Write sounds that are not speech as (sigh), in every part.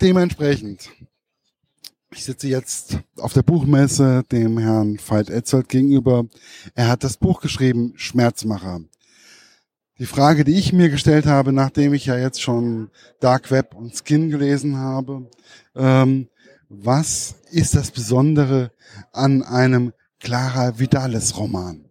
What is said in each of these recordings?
dementsprechend, ich sitze jetzt auf der Buchmesse dem Herrn Veit Etzold gegenüber. Er hat das Buch geschrieben, Schmerzmacher. Die Frage, die ich mir gestellt habe, nachdem ich ja jetzt schon Dark Web und Skin gelesen habe, ähm, was ist das Besondere an einem Clara Vidales Roman?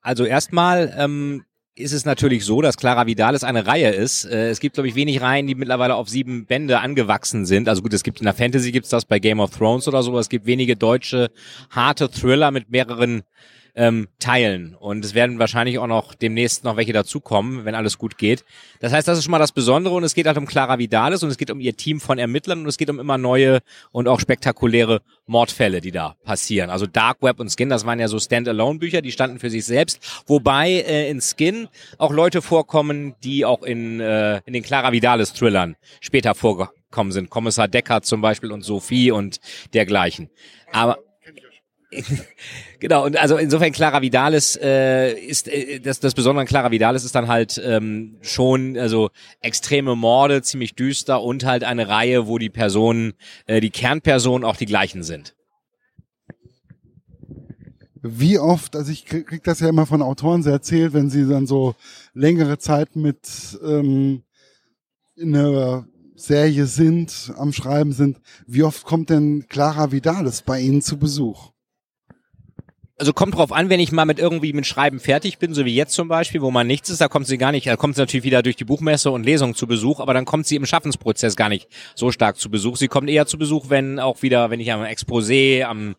Also erstmal ähm, ist es natürlich so, dass Clara Vidalis eine Reihe ist. Äh, es gibt, glaube ich, wenig Reihen, die mittlerweile auf sieben Bände angewachsen sind. Also gut, es gibt in der Fantasy gibt's das bei Game of Thrones oder so, aber es gibt wenige deutsche harte Thriller mit mehreren ähm, teilen. Und es werden wahrscheinlich auch noch demnächst noch welche dazukommen, wenn alles gut geht. Das heißt, das ist schon mal das Besondere und es geht halt um Clara Vidalis und es geht um ihr Team von Ermittlern und es geht um immer neue und auch spektakuläre Mordfälle, die da passieren. Also Dark Web und Skin, das waren ja so Standalone-Bücher, die standen für sich selbst. Wobei äh, in Skin auch Leute vorkommen, die auch in, äh, in den Clara Vidalis-Thrillern später vorgekommen sind. Kommissar Deckard zum Beispiel und Sophie und dergleichen. Aber genau, und also insofern Clara Vidalis äh, ist äh, das, das Besondere an Clara Vidalis ist dann halt ähm, schon also extreme Morde, ziemlich düster und halt eine Reihe, wo die Personen, äh, die Kernpersonen auch die gleichen sind. Wie oft, also ich krieg, krieg das ja immer von Autoren sehr erzählt, wenn sie dann so längere Zeit mit ähm, in einer Serie sind, am Schreiben sind, wie oft kommt denn Clara Vidalis bei Ihnen zu Besuch? Also kommt drauf an, wenn ich mal mit irgendwie mit Schreiben fertig bin, so wie jetzt zum Beispiel, wo man nichts ist, da kommt sie gar nicht, da kommt sie natürlich wieder durch die Buchmesse und Lesung zu Besuch, aber dann kommt sie im Schaffensprozess gar nicht so stark zu Besuch. Sie kommt eher zu Besuch, wenn auch wieder, wenn ich am Exposé, am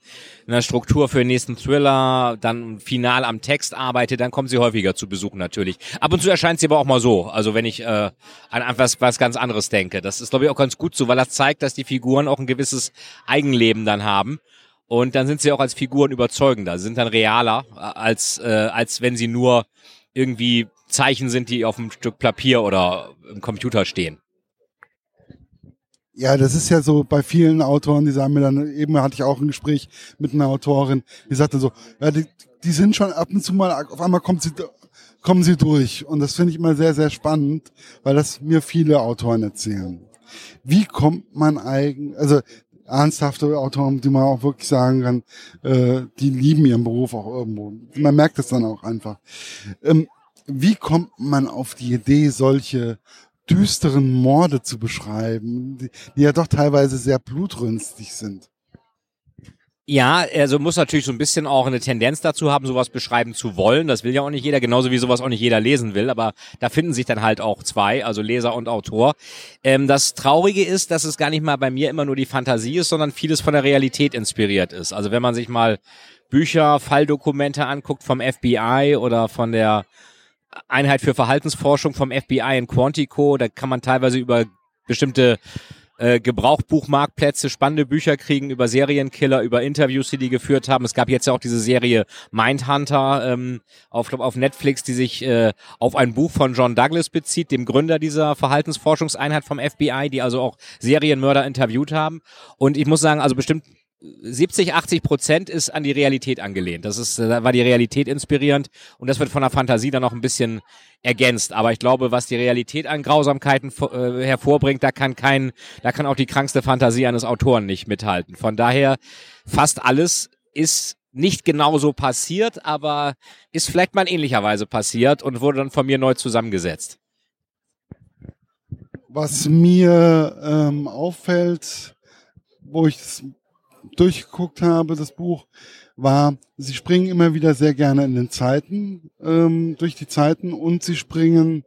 einer Struktur für den nächsten Thriller, dann final am Text arbeite, dann kommt sie häufiger zu Besuch natürlich. Ab und zu erscheint sie aber auch mal so, also wenn ich äh, an was, was ganz anderes denke. Das ist glaube ich auch ganz gut so, weil das zeigt, dass die Figuren auch ein gewisses Eigenleben dann haben und dann sind sie auch als Figuren überzeugender, sind dann realer, als, äh, als wenn sie nur irgendwie Zeichen sind, die auf einem Stück Papier oder im Computer stehen. Ja, das ist ja so bei vielen Autoren, die sagen mir dann, eben hatte ich auch ein Gespräch mit einer Autorin, die sagte so, ja, die, die sind schon ab und zu mal, auf einmal kommt sie, kommen sie durch. Und das finde ich immer sehr, sehr spannend, weil das mir viele Autoren erzählen. Wie kommt man eigentlich, also ernsthafte Autoren, die man auch wirklich sagen kann, äh, die lieben ihren Beruf auch irgendwo. Man merkt es dann auch einfach. Ähm, wie kommt man auf die Idee, solche düsteren Morde zu beschreiben, die, die ja doch teilweise sehr blutrünstig sind? Ja, also muss natürlich so ein bisschen auch eine Tendenz dazu haben, sowas beschreiben zu wollen. Das will ja auch nicht jeder, genauso wie sowas auch nicht jeder lesen will. Aber da finden sich dann halt auch zwei, also Leser und Autor. Ähm, das Traurige ist, dass es gar nicht mal bei mir immer nur die Fantasie ist, sondern vieles von der Realität inspiriert ist. Also wenn man sich mal Bücher, Falldokumente anguckt vom FBI oder von der Einheit für Verhaltensforschung vom FBI in Quantico, da kann man teilweise über bestimmte äh, Gebrauchbuchmarktplätze spannende Bücher kriegen über Serienkiller, über Interviews, die die geführt haben. Es gab jetzt ja auch diese Serie Mindhunter ähm, auf, glaub, auf Netflix, die sich äh, auf ein Buch von John Douglas bezieht, dem Gründer dieser Verhaltensforschungseinheit vom FBI, die also auch Serienmörder interviewt haben. Und ich muss sagen, also bestimmt 70, 80 Prozent ist an die Realität angelehnt. Das ist, da war die Realität inspirierend und das wird von der Fantasie dann noch ein bisschen ergänzt. Aber ich glaube, was die Realität an Grausamkeiten äh, hervorbringt, da kann kein, da kann auch die krankste Fantasie eines Autoren nicht mithalten. Von daher, fast alles ist nicht genauso passiert, aber ist vielleicht mal in ähnlicher Weise passiert und wurde dann von mir neu zusammengesetzt. Was mir ähm, auffällt, wo ich durchgeguckt habe, das Buch, war, sie springen immer wieder sehr gerne in den Zeiten, ähm, durch die Zeiten und sie springen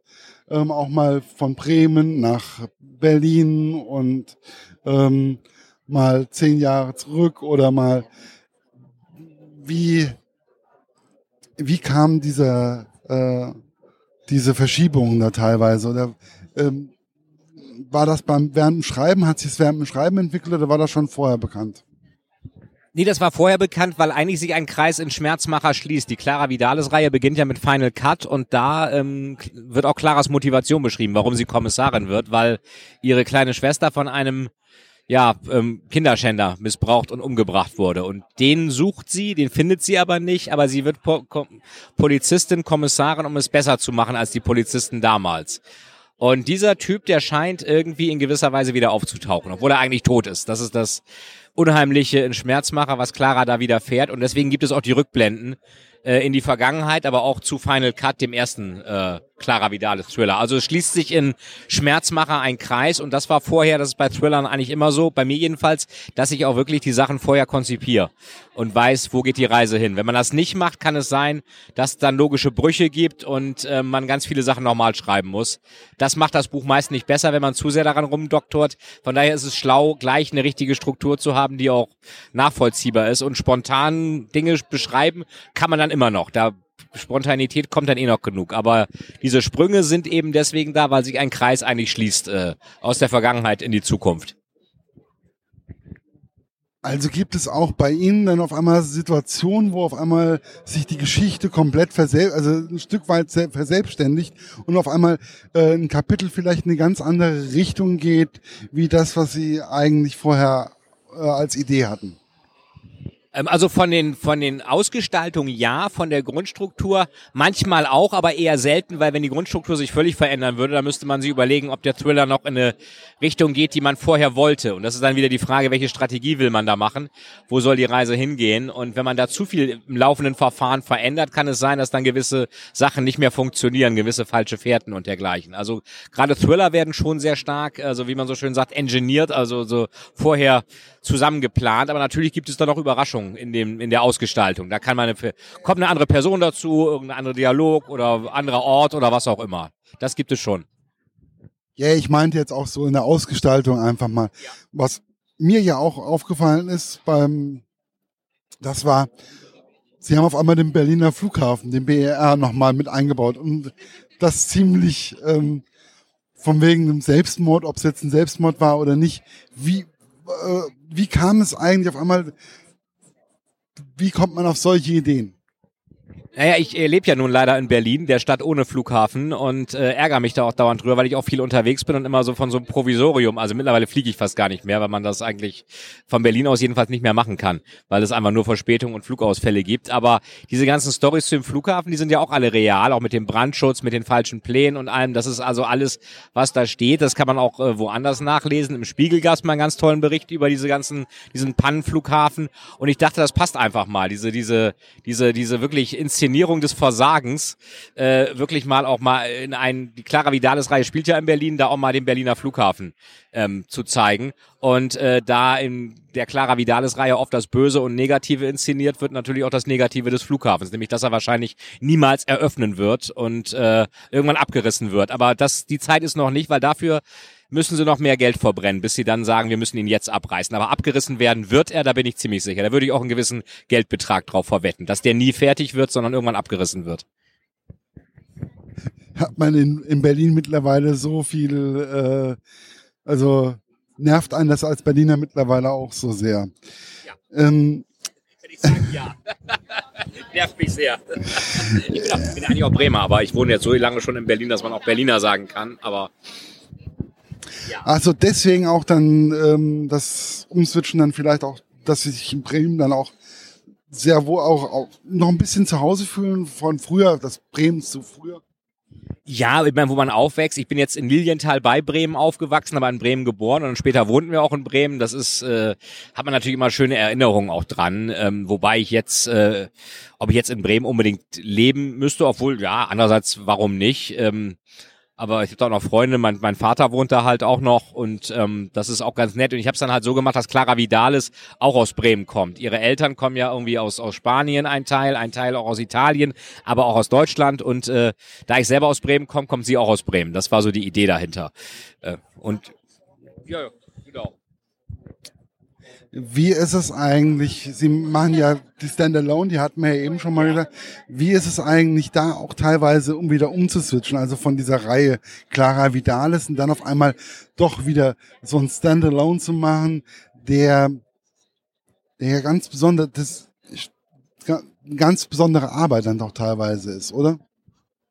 ähm, auch mal von Bremen nach Berlin und ähm, mal zehn Jahre zurück oder mal wie wie kam dieser äh, diese Verschiebungen da teilweise oder ähm, war das beim während dem Schreiben hat sich es während dem Schreiben entwickelt oder war das schon vorher bekannt? Nee, das war vorher bekannt, weil eigentlich sich ein Kreis in Schmerzmacher schließt. Die Clara Vidalis-Reihe beginnt ja mit Final Cut und da ähm, wird auch Claras Motivation beschrieben, warum sie Kommissarin wird, weil ihre kleine Schwester von einem ja, ähm, Kinderschänder missbraucht und umgebracht wurde. Und den sucht sie, den findet sie aber nicht, aber sie wird po Ko Polizistin, Kommissarin, um es besser zu machen als die Polizisten damals. Und dieser Typ, der scheint irgendwie in gewisser Weise wieder aufzutauchen, obwohl er eigentlich tot ist. Das ist das Unheimliche Schmerzmacher, was Clara da widerfährt. Und deswegen gibt es auch die Rückblenden äh, in die Vergangenheit, aber auch zu Final Cut, dem ersten äh, Clara Vidales Thriller. Also es schließt sich in Schmerzmacher ein Kreis und das war vorher, das ist bei Thrillern eigentlich immer so, bei mir jedenfalls, dass ich auch wirklich die Sachen vorher konzipiere und weiß, wo geht die Reise hin. Wenn man das nicht macht, kann es sein, dass es dann logische Brüche gibt und äh, man ganz viele Sachen nochmal schreiben muss. Das macht das Buch meist nicht besser, wenn man zu sehr daran rumdoktort. Von daher ist es schlau, gleich eine richtige Struktur zu haben, die auch nachvollziehbar ist und spontan Dinge beschreiben kann man dann immer noch. Da Spontanität kommt dann eh noch genug. Aber diese Sprünge sind eben deswegen da, weil sich ein Kreis eigentlich schließt äh, aus der Vergangenheit in die Zukunft. Also gibt es auch bei Ihnen dann auf einmal Situationen, wo auf einmal sich die Geschichte komplett versel also ein Stück weit verselbstständigt und auf einmal äh, ein Kapitel vielleicht in eine ganz andere Richtung geht, wie das, was Sie eigentlich vorher äh, als Idee hatten. Ähm, also von den, von den Ausgestaltungen ja, von der Grundstruktur manchmal auch, aber eher selten, weil wenn die Grundstruktur sich völlig verändern würde, dann müsste man sich überlegen, ob der Thriller noch in eine Richtung geht, die man vorher wollte. Und das ist dann wieder die Frage, welche Strategie will man da machen? Wo soll die Reise hingehen? Und wenn man da zu viel im laufenden Verfahren verändert, kann es sein, dass dann gewisse Sachen nicht mehr funktionieren, gewisse falsche Fährten und dergleichen. Also gerade Thriller werden schon sehr stark, also wie man so schön sagt, engineert, also so vorher zusammengeplant. Aber natürlich gibt es da noch Überraschungen in dem in der Ausgestaltung. Da kann man eine, kommt eine andere Person dazu, irgendein anderer Dialog oder anderer Ort oder was auch immer. Das gibt es schon. Ja, ich meinte jetzt auch so in der Ausgestaltung einfach mal. Ja. Was mir ja auch aufgefallen ist beim, das war, sie haben auf einmal den Berliner Flughafen, den BER nochmal mit eingebaut und das ziemlich ähm, von wegen einem Selbstmord, ob es jetzt ein Selbstmord war oder nicht. Wie, äh, wie kam es eigentlich auf einmal, wie kommt man auf solche Ideen? Naja, ich äh, lebe ja nun leider in Berlin, der Stadt ohne Flughafen und äh, ärgere mich da auch dauernd drüber, weil ich auch viel unterwegs bin und immer so von so einem Provisorium, also mittlerweile fliege ich fast gar nicht mehr, weil man das eigentlich von Berlin aus jedenfalls nicht mehr machen kann, weil es einfach nur Verspätungen und Flugausfälle gibt. Aber diese ganzen Stories zu dem Flughafen, die sind ja auch alle real, auch mit dem Brandschutz, mit den falschen Plänen und allem. Das ist also alles, was da steht. Das kann man auch äh, woanders nachlesen. Im Spiegel gab es mal einen ganz tollen Bericht über diese ganzen, diesen Pannenflughafen. Und ich dachte, das passt einfach mal, diese, diese, diese, diese wirklich ins Inszenierung des Versagens äh, wirklich mal auch mal in ein, die Clara Vidales Reihe spielt ja in Berlin, da auch mal den Berliner Flughafen ähm, zu zeigen. Und äh, da in der Clara Vidales Reihe oft das Böse und Negative inszeniert wird, natürlich auch das Negative des Flughafens, nämlich dass er wahrscheinlich niemals eröffnen wird und äh, irgendwann abgerissen wird. Aber das, die Zeit ist noch nicht, weil dafür müssen sie noch mehr Geld verbrennen, bis sie dann sagen, wir müssen ihn jetzt abreißen. Aber abgerissen werden wird er, da bin ich ziemlich sicher. Da würde ich auch einen gewissen Geldbetrag drauf verwetten, dass der nie fertig wird, sondern irgendwann abgerissen wird. Hat man in, in Berlin mittlerweile so viel, äh, also nervt einen das als Berliner mittlerweile auch so sehr. Ja. Ähm, ich sagen, ja. (laughs) Nervt mich sehr. Ich bin, auch, bin eigentlich auch Bremer, aber ich wohne jetzt so lange schon in Berlin, dass man auch Berliner sagen kann. Aber ja. Also deswegen auch dann ähm, das Umswitchen dann vielleicht auch, dass sie sich in Bremen dann auch sehr wohl auch, auch noch ein bisschen zu Hause fühlen von früher, das Bremen zu früher. Ja, ich meine, wo man aufwächst. Ich bin jetzt in Lilienthal bei Bremen aufgewachsen, aber in Bremen geboren und später wohnten wir auch in Bremen. Das ist, äh, hat man natürlich immer schöne Erinnerungen auch dran. Ähm, wobei ich jetzt, äh, ob ich jetzt in Bremen unbedingt leben müsste, obwohl, ja, andererseits, warum nicht? Ähm, aber ich habe da auch noch Freunde, mein, mein Vater wohnt da halt auch noch und ähm, das ist auch ganz nett. Und ich habe es dann halt so gemacht, dass Clara Vidales auch aus Bremen kommt. Ihre Eltern kommen ja irgendwie aus, aus Spanien, ein Teil, ein Teil auch aus Italien, aber auch aus Deutschland. Und äh, da ich selber aus Bremen komme, kommt sie auch aus Bremen. Das war so die Idee dahinter. Äh, und ja, genau. Wie ist es eigentlich, Sie machen ja die Standalone, die hatten wir ja eben schon mal gesagt, wie ist es eigentlich da auch teilweise, um wieder umzuswitchen, also von dieser Reihe Clara Vidalis und dann auf einmal doch wieder so ein Standalone zu machen, der, der ganz besonders, das, ganz besondere Arbeit dann doch teilweise ist, oder?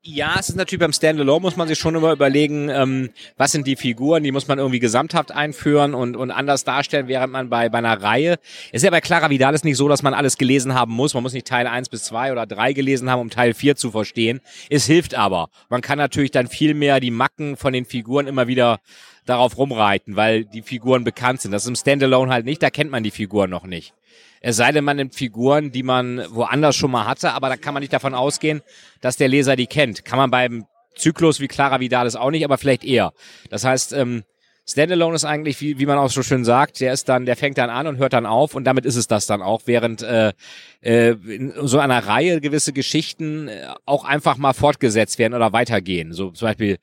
Ja, es ist natürlich beim Standalone muss man sich schon immer überlegen, ähm, was sind die Figuren, die muss man irgendwie gesamthaft einführen und, und anders darstellen, während man bei, bei einer Reihe, ist ja bei Clara Vidal nicht so, dass man alles gelesen haben muss, man muss nicht Teil 1 bis 2 oder 3 gelesen haben, um Teil 4 zu verstehen. Es hilft aber. Man kann natürlich dann viel mehr die Macken von den Figuren immer wieder darauf rumreiten, weil die Figuren bekannt sind. Das ist im Standalone halt nicht, da kennt man die Figuren noch nicht. Es sei denn, man nimmt Figuren, die man woanders schon mal hatte, aber da kann man nicht davon ausgehen, dass der Leser die kennt. Kann man beim Zyklus wie Clara Vidalis auch nicht, aber vielleicht eher. Das heißt, ähm, Standalone ist eigentlich, wie, wie man auch so schön sagt, der ist dann, der fängt dann an und hört dann auf und damit ist es das dann auch, während äh, äh, in so einer Reihe gewisse Geschichten äh, auch einfach mal fortgesetzt werden oder weitergehen. So zum Beispiel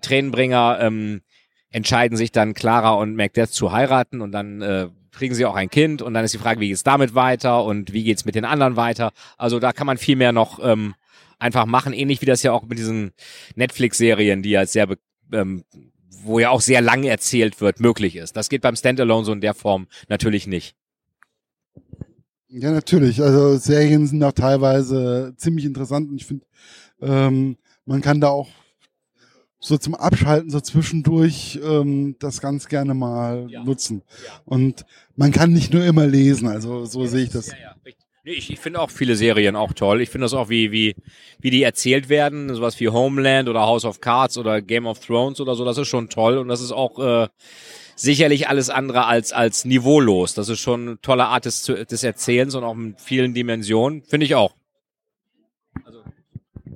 Tränenbringer ähm, entscheiden sich dann Clara und Macbeth zu heiraten und dann äh, kriegen sie auch ein Kind und dann ist die Frage, wie geht's damit weiter und wie geht's mit den anderen weiter. Also da kann man viel mehr noch ähm, einfach machen, ähnlich wie das ja auch mit diesen Netflix-Serien, die ja sehr, ähm, wo ja auch sehr lang erzählt wird, möglich ist. Das geht beim Standalone so in der Form natürlich nicht. Ja, natürlich. Also Serien sind auch teilweise ziemlich interessant und ich finde, ähm, man kann da auch so zum Abschalten, so zwischendurch ähm, das ganz gerne mal ja. nutzen. Ja. Und man kann nicht nur immer lesen, also so ja, sehe ich das. Ich, ich finde auch viele Serien auch toll. Ich finde das auch, wie, wie, wie die erzählt werden. Sowas wie Homeland oder House of Cards oder Game of Thrones oder so, das ist schon toll. Und das ist auch äh, sicherlich alles andere als, als niveaulos. Das ist schon eine tolle Art des, des Erzählens und auch mit vielen Dimensionen. Finde ich auch. Also.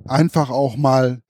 Einfach auch mal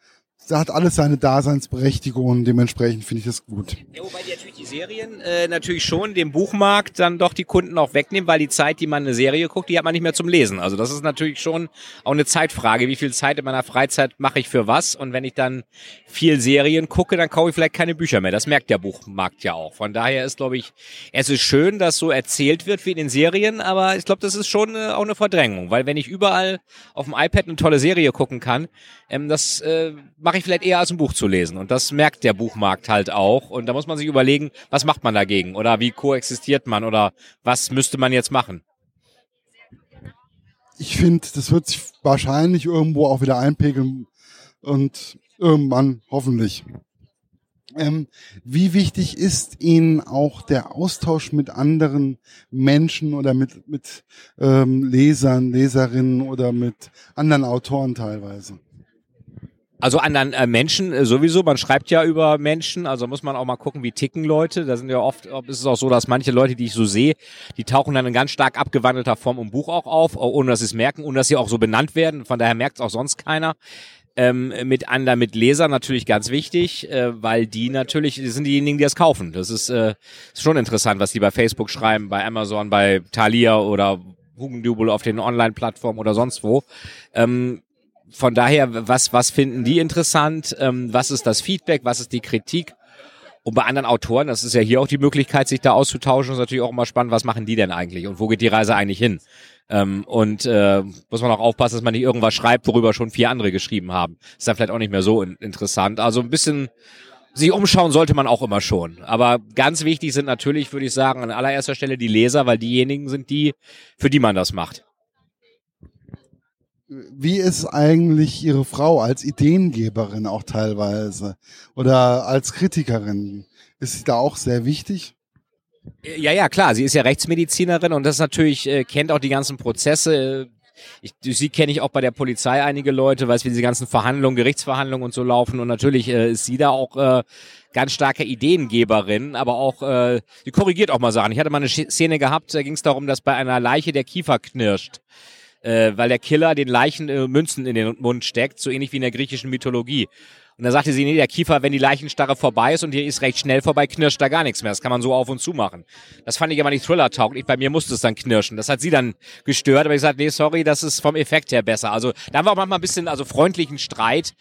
hat alles seine Daseinsberechtigung und dementsprechend finde ich das gut. Ja, wobei die natürlich die Serien äh, natürlich schon dem Buchmarkt dann doch die Kunden auch wegnehmen, weil die Zeit, die man eine Serie guckt, die hat man nicht mehr zum Lesen. Also das ist natürlich schon auch eine Zeitfrage. Wie viel Zeit in meiner Freizeit mache ich für was? Und wenn ich dann viel Serien gucke, dann kaufe ich vielleicht keine Bücher mehr. Das merkt der Buchmarkt ja auch. Von daher ist, glaube ich, es ist schön, dass so erzählt wird wie in den Serien, aber ich glaube, das ist schon äh, auch eine Verdrängung, weil wenn ich überall auf dem iPad eine tolle Serie gucken kann, ähm, das äh, mache ich vielleicht eher als ein Buch zu lesen. Und das merkt der Buchmarkt halt auch. Und da muss man sich überlegen, was macht man dagegen? Oder wie koexistiert man? Oder was müsste man jetzt machen? Ich finde, das wird sich wahrscheinlich irgendwo auch wieder einpegeln. Und irgendwann hoffentlich. Ähm, wie wichtig ist Ihnen auch der Austausch mit anderen Menschen oder mit, mit ähm, Lesern, Leserinnen oder mit anderen Autoren teilweise? Also anderen äh, Menschen äh, sowieso, man schreibt ja über Menschen, also muss man auch mal gucken, wie ticken Leute. Da sind ja oft, ist es auch so, dass manche Leute, die ich so sehe, die tauchen dann in ganz stark abgewandelter Form im Buch auch auf, ohne dass sie es merken, ohne dass sie auch so benannt werden. Von daher merkt es auch sonst keiner. Ähm, mit anderen, mit Lesern natürlich ganz wichtig, äh, weil die natürlich die sind diejenigen, die das kaufen. Das ist, äh, ist schon interessant, was die bei Facebook schreiben, bei Amazon, bei Thalia oder Hugendubel auf den Online-Plattformen oder sonst wo. Ähm, von daher, was, was finden die interessant? Ähm, was ist das Feedback? Was ist die Kritik? Und bei anderen Autoren, das ist ja hier auch die Möglichkeit, sich da auszutauschen, ist natürlich auch immer spannend, was machen die denn eigentlich und wo geht die Reise eigentlich hin? Ähm, und äh, muss man auch aufpassen, dass man nicht irgendwas schreibt, worüber schon vier andere geschrieben haben. Ist dann vielleicht auch nicht mehr so in interessant. Also ein bisschen sich umschauen sollte man auch immer schon. Aber ganz wichtig sind natürlich, würde ich sagen, an allererster Stelle die Leser, weil diejenigen sind die, für die man das macht wie ist eigentlich Ihre Frau als Ideengeberin auch teilweise oder als Kritikerin? Ist sie da auch sehr wichtig? Ja, ja, klar. Sie ist ja Rechtsmedizinerin und das natürlich äh, kennt auch die ganzen Prozesse. Ich, sie kenne ich auch bei der Polizei einige Leute, weiß wie diese ganzen Verhandlungen, Gerichtsverhandlungen und so laufen. Und natürlich äh, ist sie da auch äh, ganz starke Ideengeberin, aber auch äh, sie korrigiert auch mal Sachen. Ich hatte mal eine Szene gehabt, da ging es darum, dass bei einer Leiche der Kiefer knirscht äh, weil der Killer den Leichen äh, Münzen in den Mund steckt, so ähnlich wie in der griechischen Mythologie. Und da sagte sie, nee, der Kiefer, wenn die Leichenstarre vorbei ist und die ist recht schnell vorbei, knirscht da gar nichts mehr. Das kann man so auf und zu machen. Das fand ich aber nicht Thriller-tauglich. Bei mir musste es dann knirschen. Das hat sie dann gestört, aber ich sagte, nee, sorry, das ist vom Effekt her besser. Also da war manchmal ein bisschen, also freundlichen Streit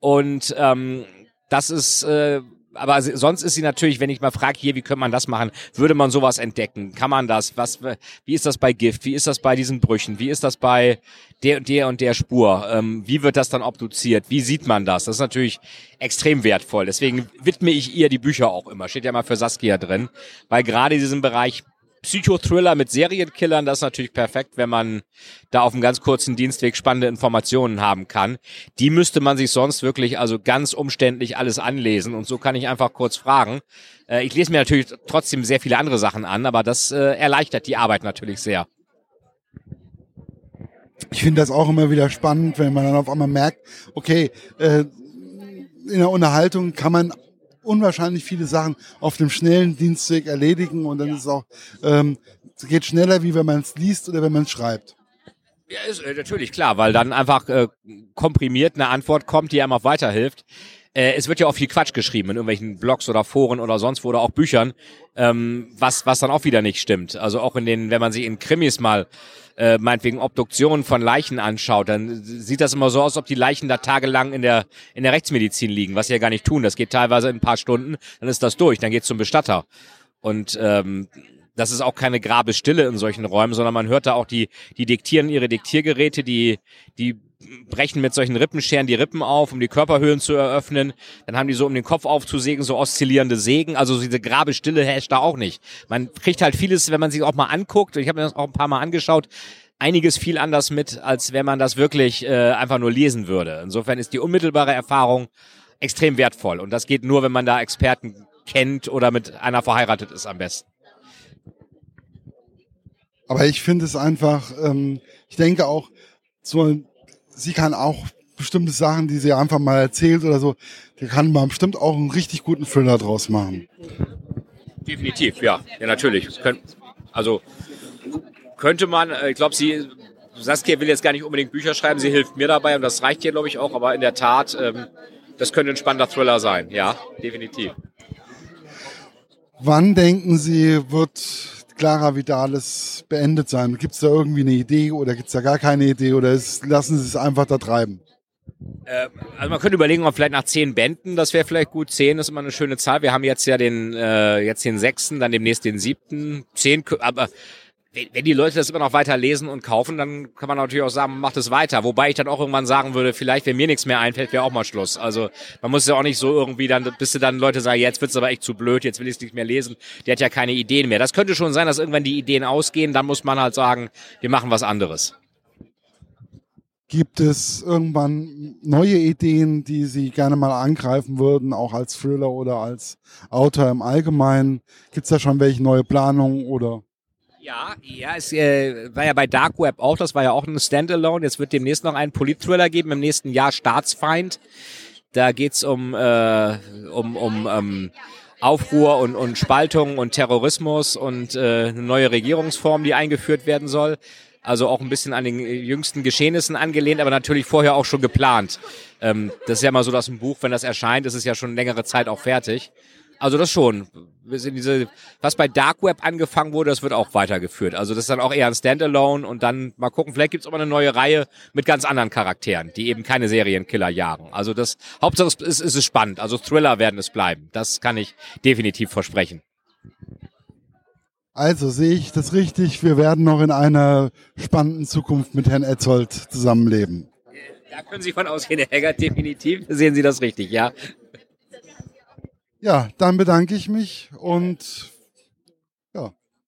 und ähm, das ist äh, aber sonst ist sie natürlich, wenn ich mal frage, hier, wie könnte man das machen, würde man sowas entdecken? Kann man das? Was, wie ist das bei Gift? Wie ist das bei diesen Brüchen? Wie ist das bei der und der und der Spur? Ähm, wie wird das dann obduziert? Wie sieht man das? Das ist natürlich extrem wertvoll. Deswegen widme ich ihr die Bücher auch immer. Steht ja mal für Saskia drin, weil gerade in diesem Bereich Psychothriller mit Serienkillern, das ist natürlich perfekt, wenn man da auf einem ganz kurzen Dienstweg spannende Informationen haben kann. Die müsste man sich sonst wirklich also ganz umständlich alles anlesen und so kann ich einfach kurz fragen. Äh, ich lese mir natürlich trotzdem sehr viele andere Sachen an, aber das äh, erleichtert die Arbeit natürlich sehr. Ich finde das auch immer wieder spannend, wenn man dann auf einmal merkt, okay, äh, in der Unterhaltung kann man unwahrscheinlich viele Sachen auf dem schnellen Dienstweg erledigen und dann ja. ist es auch, ähm, geht schneller, wie wenn man es liest oder wenn man es schreibt. Ja, ist äh, natürlich klar, weil dann einfach äh, komprimiert eine Antwort kommt, die einem auch weiterhilft. Äh, es wird ja auch viel Quatsch geschrieben in irgendwelchen Blogs oder Foren oder sonst wo oder auch Büchern, ähm, was, was dann auch wieder nicht stimmt. Also auch in den, wenn man sich in Krimis mal äh, meinetwegen Obduktionen von Leichen anschaut, dann sieht das immer so aus, ob die Leichen da tagelang in der, in der Rechtsmedizin liegen, was sie ja gar nicht tun. Das geht teilweise in ein paar Stunden, dann ist das durch, dann geht's zum Bestatter. Und ähm, das ist auch keine Grabestille in solchen Räumen, sondern man hört da auch die, die diktieren ihre Diktiergeräte, die, die brechen mit solchen Rippenscheren die Rippen auf, um die Körperhöhlen zu eröffnen. Dann haben die so, um den Kopf aufzusägen, so oszillierende Sägen. Also diese Grabestille herrscht da auch nicht. Man kriegt halt vieles, wenn man sich auch mal anguckt, ich habe mir das auch ein paar Mal angeschaut, einiges viel anders mit, als wenn man das wirklich äh, einfach nur lesen würde. Insofern ist die unmittelbare Erfahrung extrem wertvoll. Und das geht nur, wenn man da Experten kennt oder mit einer verheiratet ist am besten. Aber ich finde es einfach, ähm, ich denke auch, so sie kann auch bestimmte Sachen, die sie einfach mal erzählt oder so, die kann man bestimmt auch einen richtig guten Thriller draus machen. Definitiv, ja. Ja, natürlich. also könnte man, äh, ich glaube, sie, Saskia will jetzt gar nicht unbedingt Bücher schreiben, sie hilft mir dabei und das reicht ihr, glaube ich, auch, aber in der Tat, ähm, das könnte ein spannender Thriller sein, ja, definitiv. Wann denken Sie, wird Clara Vidalis beendet sein? Gibt es da irgendwie eine Idee oder gibt es da gar keine Idee oder ist, lassen Sie es einfach da treiben? Ähm, also man könnte überlegen, ob vielleicht nach zehn Bänden, das wäre vielleicht gut. Zehn ist immer eine schöne Zahl. Wir haben jetzt ja den äh, jetzt den sechsten, dann demnächst den siebten. Zehn, aber wenn die Leute das immer noch weiter lesen und kaufen, dann kann man natürlich auch sagen, macht es weiter. Wobei ich dann auch irgendwann sagen würde, vielleicht, wenn mir nichts mehr einfällt, wäre auch mal Schluss. Also man muss ja auch nicht so irgendwie dann, bis du dann Leute sagen, jetzt wird's aber echt zu blöd, jetzt will ich es nicht mehr lesen. Der hat ja keine Ideen mehr. Das könnte schon sein, dass irgendwann die Ideen ausgehen. Dann muss man halt sagen, wir machen was anderes. Gibt es irgendwann neue Ideen, die Sie gerne mal angreifen würden, auch als Thriller oder als Autor im Allgemeinen? Gibt es da schon welche neue Planungen oder? Ja, ja, es äh, war ja bei Dark Web auch, das war ja auch ein Standalone. Jetzt wird demnächst noch einen Polit-Thriller geben, im nächsten Jahr Staatsfeind. Da geht's um, äh, um, um ähm, Aufruhr und, und Spaltung und Terrorismus und äh, eine neue Regierungsform, die eingeführt werden soll. Also auch ein bisschen an den jüngsten Geschehnissen angelehnt, aber natürlich vorher auch schon geplant. Ähm, das ist ja mal so, dass ein Buch, wenn das erscheint, ist es ja schon längere Zeit auch fertig. Also das schon. Wir sind diese, was bei Dark Web angefangen wurde, das wird auch weitergeführt. Also das ist dann auch eher ein Standalone und dann mal gucken, vielleicht gibt's auch mal eine neue Reihe mit ganz anderen Charakteren, die eben keine Serienkiller jagen. Also das Hauptsache ist, ist, ist es spannend. Also Thriller werden es bleiben. Das kann ich definitiv versprechen. Also sehe ich das richtig, wir werden noch in einer spannenden Zukunft mit Herrn Etzold zusammenleben. Da können Sie von ausgehen, Herr Eggert, definitiv sehen Sie das richtig, ja. Ja, dann bedanke ich mich und